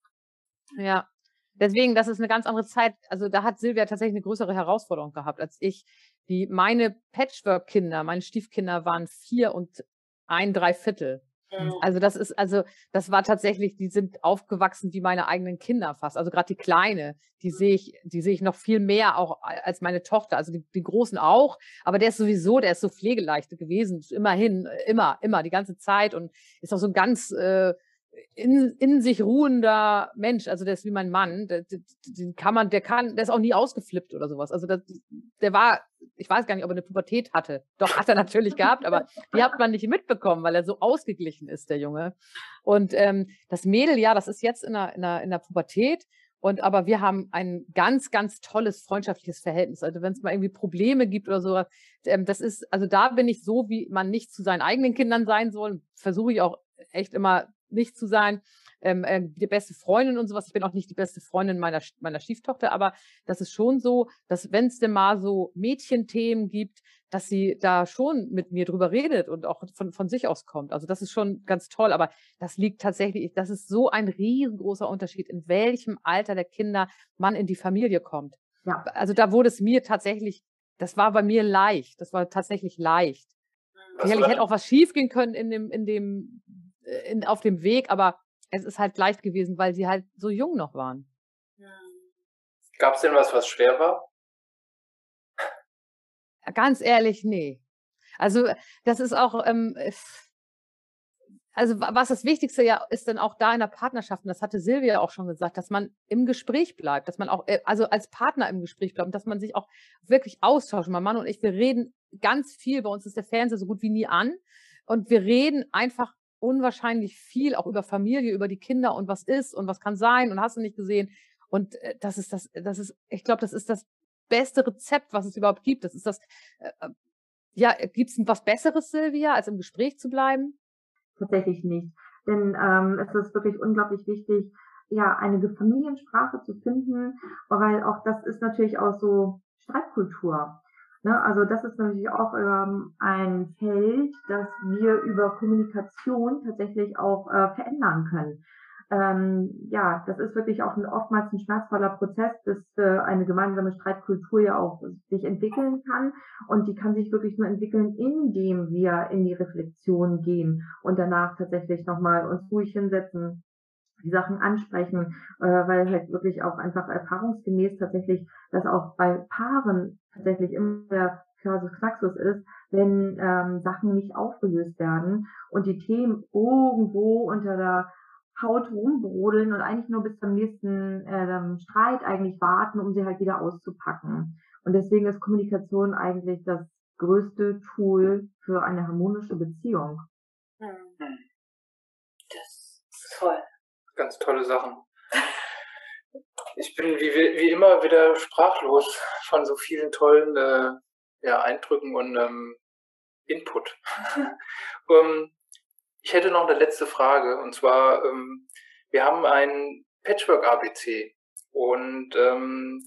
Ja, Deswegen, das ist eine ganz andere Zeit. Also da hat Silvia tatsächlich eine größere Herausforderung gehabt als ich. Die, meine Patchwork-Kinder, meine Stiefkinder waren vier und ein Dreiviertel. Also das ist, also das war tatsächlich, die sind aufgewachsen wie meine eigenen Kinder fast. Also gerade die Kleine, die sehe ich, die sehe ich noch viel mehr auch als meine Tochter. Also die, die Großen auch, aber der ist sowieso, der ist so pflegeleichte gewesen, immerhin, immer, immer, die ganze Zeit und ist auch so ein ganz äh, in, in sich ruhender Mensch, also der ist wie mein Mann, der, den kann man, der kann, der ist auch nie ausgeflippt oder sowas. Also das, der war, ich weiß gar nicht, ob er eine Pubertät hatte. Doch, hat er natürlich gehabt, aber die hat man nicht mitbekommen, weil er so ausgeglichen ist, der Junge. Und ähm, das Mädel, ja, das ist jetzt in der, in der, in der Pubertät. Und aber wir haben ein ganz, ganz tolles freundschaftliches Verhältnis. Also wenn es mal irgendwie Probleme gibt oder sowas, ähm, das ist, also da bin ich so, wie man nicht zu seinen eigenen Kindern sein soll, versuche ich auch echt immer nicht zu sein, ähm, äh, die beste Freundin und sowas. Ich bin auch nicht die beste Freundin meiner, meiner Stieftochter, aber das ist schon so, dass wenn es denn mal so Mädchenthemen gibt, dass sie da schon mit mir drüber redet und auch von, von sich aus kommt. Also das ist schon ganz toll, aber das liegt tatsächlich, das ist so ein riesengroßer Unterschied, in welchem Alter der Kinder man in die Familie kommt. Ja. Also da wurde es mir tatsächlich, das war bei mir leicht, das war tatsächlich leicht. Sicherlich hätte auch was schiefgehen können in dem, in dem in, auf dem Weg, aber es ist halt leicht gewesen, weil sie halt so jung noch waren. Gab es denn was, was schwer war? Ganz ehrlich, nee. Also das ist auch, ähm, also was das Wichtigste ja ist dann auch da in der Partnerschaft, und das hatte Silvia auch schon gesagt, dass man im Gespräch bleibt, dass man auch, äh, also als Partner im Gespräch bleibt, dass man sich auch wirklich austauscht. Mein Mann und ich, wir reden ganz viel, bei uns ist der Fernseher so gut wie nie an und wir reden einfach unwahrscheinlich viel auch über Familie, über die Kinder und was ist und was kann sein und hast du nicht gesehen. Und äh, das ist das, das ist, ich glaube, das ist das beste Rezept, was es überhaupt gibt. Das ist das, äh, äh ja, gibt es was Besseres, Silvia, als im Gespräch zu bleiben? Tatsächlich nicht. Denn ähm, es ist wirklich unglaublich wichtig, ja, eine Familiensprache zu finden, weil auch das ist natürlich auch so Streitkultur. Ne, also das ist natürlich auch ähm, ein Feld, das wir über Kommunikation tatsächlich auch äh, verändern können. Ähm, ja, das ist wirklich auch ein, oftmals ein schmerzvoller Prozess, bis äh, eine gemeinsame Streitkultur ja auch sich entwickeln kann. Und die kann sich wirklich nur entwickeln, indem wir in die Reflexion gehen und danach tatsächlich nochmal uns ruhig hinsetzen, die Sachen ansprechen, äh, weil halt wirklich auch einfach erfahrungsgemäß tatsächlich, dass auch bei Paaren tatsächlich immer der Kasus Knaxus ist, wenn ähm, Sachen nicht aufgelöst werden und die Themen irgendwo unter der Haut rumbrodeln und eigentlich nur bis zum nächsten äh, Streit eigentlich warten, um sie halt wieder auszupacken. Und deswegen ist Kommunikation eigentlich das größte Tool für eine harmonische Beziehung. Hm. Das ist toll. Ganz tolle Sachen. Ich bin wie, wie immer wieder sprachlos von so vielen tollen äh, ja, Eindrücken und ähm, Input. um, ich hätte noch eine letzte Frage und zwar, ähm, wir haben ein Patchwork-ABC und ähm,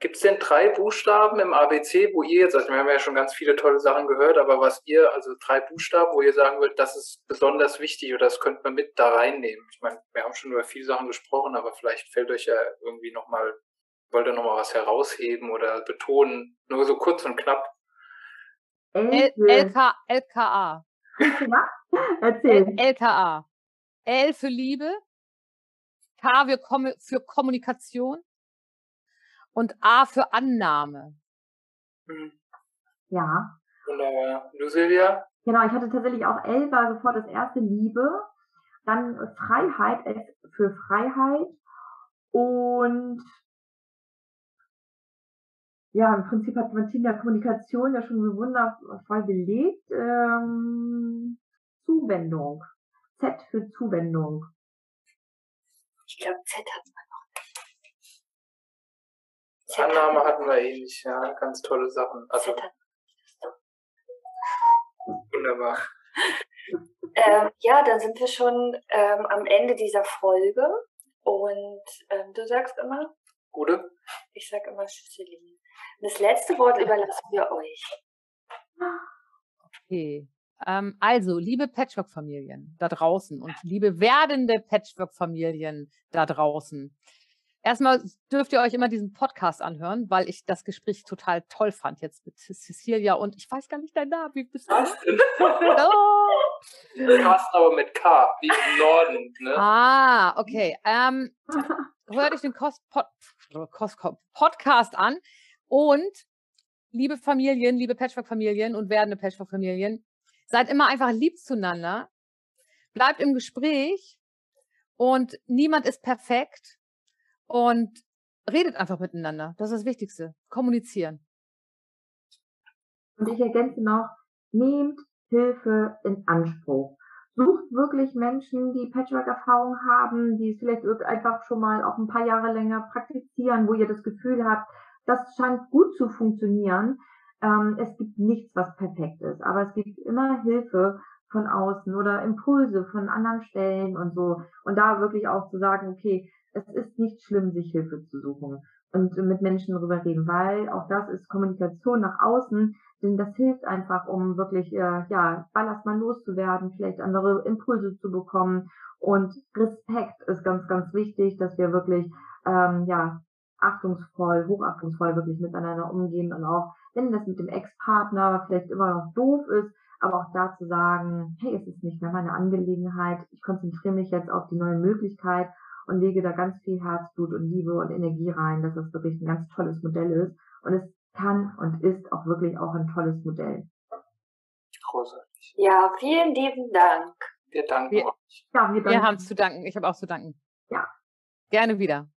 Gibt es denn drei Buchstaben im ABC, wo ihr jetzt, also wir haben ja schon ganz viele tolle Sachen gehört, aber was ihr, also drei Buchstaben, wo ihr sagen würdet, das ist besonders wichtig oder das könnte man mit da reinnehmen? Ich meine, wir haben schon über viele Sachen gesprochen, aber vielleicht fällt euch ja irgendwie nochmal, wollt ihr nochmal was herausheben oder betonen? Nur so kurz und knapp. L LK, LKA. Erzähl. LKA. L für Liebe, K für Kommunikation und A für Annahme. Mhm. Ja. Wunderbar. Du, Silvia? Genau, ich hatte tatsächlich auch L war sofort das erste Liebe, dann Freiheit, S für Freiheit und ja, im Prinzip hat Martina Kommunikation ja schon so wundervoll belegt. Ähm, Zuwendung. Z für Zuwendung. Ich glaube, Z hat man Annahme hatten wir ähnlich, ja, ganz tolle Sachen. Also, wunderbar. Ähm, ja, dann sind wir schon ähm, am Ende dieser Folge und ähm, du sagst immer? Gute. Ich sag immer Schüsselin. Das letzte Wort überlassen wir euch. Okay. Ähm, also, liebe Patchwork-Familien da draußen und liebe werdende Patchwork-Familien da draußen. Erstmal dürft ihr euch immer diesen Podcast anhören, weil ich das Gespräch total toll fand jetzt mit Cecilia und ich weiß gar nicht deinen Namen. Wie bist du? Carsten. oh. Carsten aber mit K, wie im Norden. Ne? Ah, okay. Ähm, hört euch den Kost Pod Kost Podcast an und liebe Familien, liebe Patchwork-Familien und werdende Patchwork-Familien, seid immer einfach lieb zueinander, bleibt im Gespräch und niemand ist perfekt und redet einfach miteinander. Das ist das Wichtigste. Kommunizieren. Und ich ergänze noch, nehmt Hilfe in Anspruch. Sucht wirklich Menschen, die Patchwork-Erfahrung haben, die es vielleicht einfach schon mal auch ein paar Jahre länger praktizieren, wo ihr das Gefühl habt, das scheint gut zu funktionieren. Ähm, es gibt nichts, was perfekt ist, aber es gibt immer Hilfe von außen oder Impulse von anderen Stellen und so. Und da wirklich auch zu sagen, okay, es ist nicht schlimm, sich Hilfe zu suchen und mit Menschen darüber reden, weil auch das ist Kommunikation nach außen, denn das hilft einfach, um wirklich äh, ja Ballast mal loszuwerden, vielleicht andere Impulse zu bekommen. Und Respekt ist ganz ganz wichtig, dass wir wirklich ähm, ja achtungsvoll, hochachtungsvoll wirklich miteinander umgehen und auch wenn das mit dem Ex-Partner vielleicht immer noch doof ist, aber auch da zu sagen, hey, es ist nicht mehr meine Angelegenheit, ich konzentriere mich jetzt auf die neue Möglichkeit und lege da ganz viel Herzblut und Liebe und Energie rein, dass das wirklich ein ganz tolles Modell ist. Und es kann und ist auch wirklich auch ein tolles Modell. Großartig. Ja, vielen lieben Dank. Wir danken wir, euch. Ja, wir, wir haben zu danken. Ich habe auch zu danken. Ja. Gerne wieder.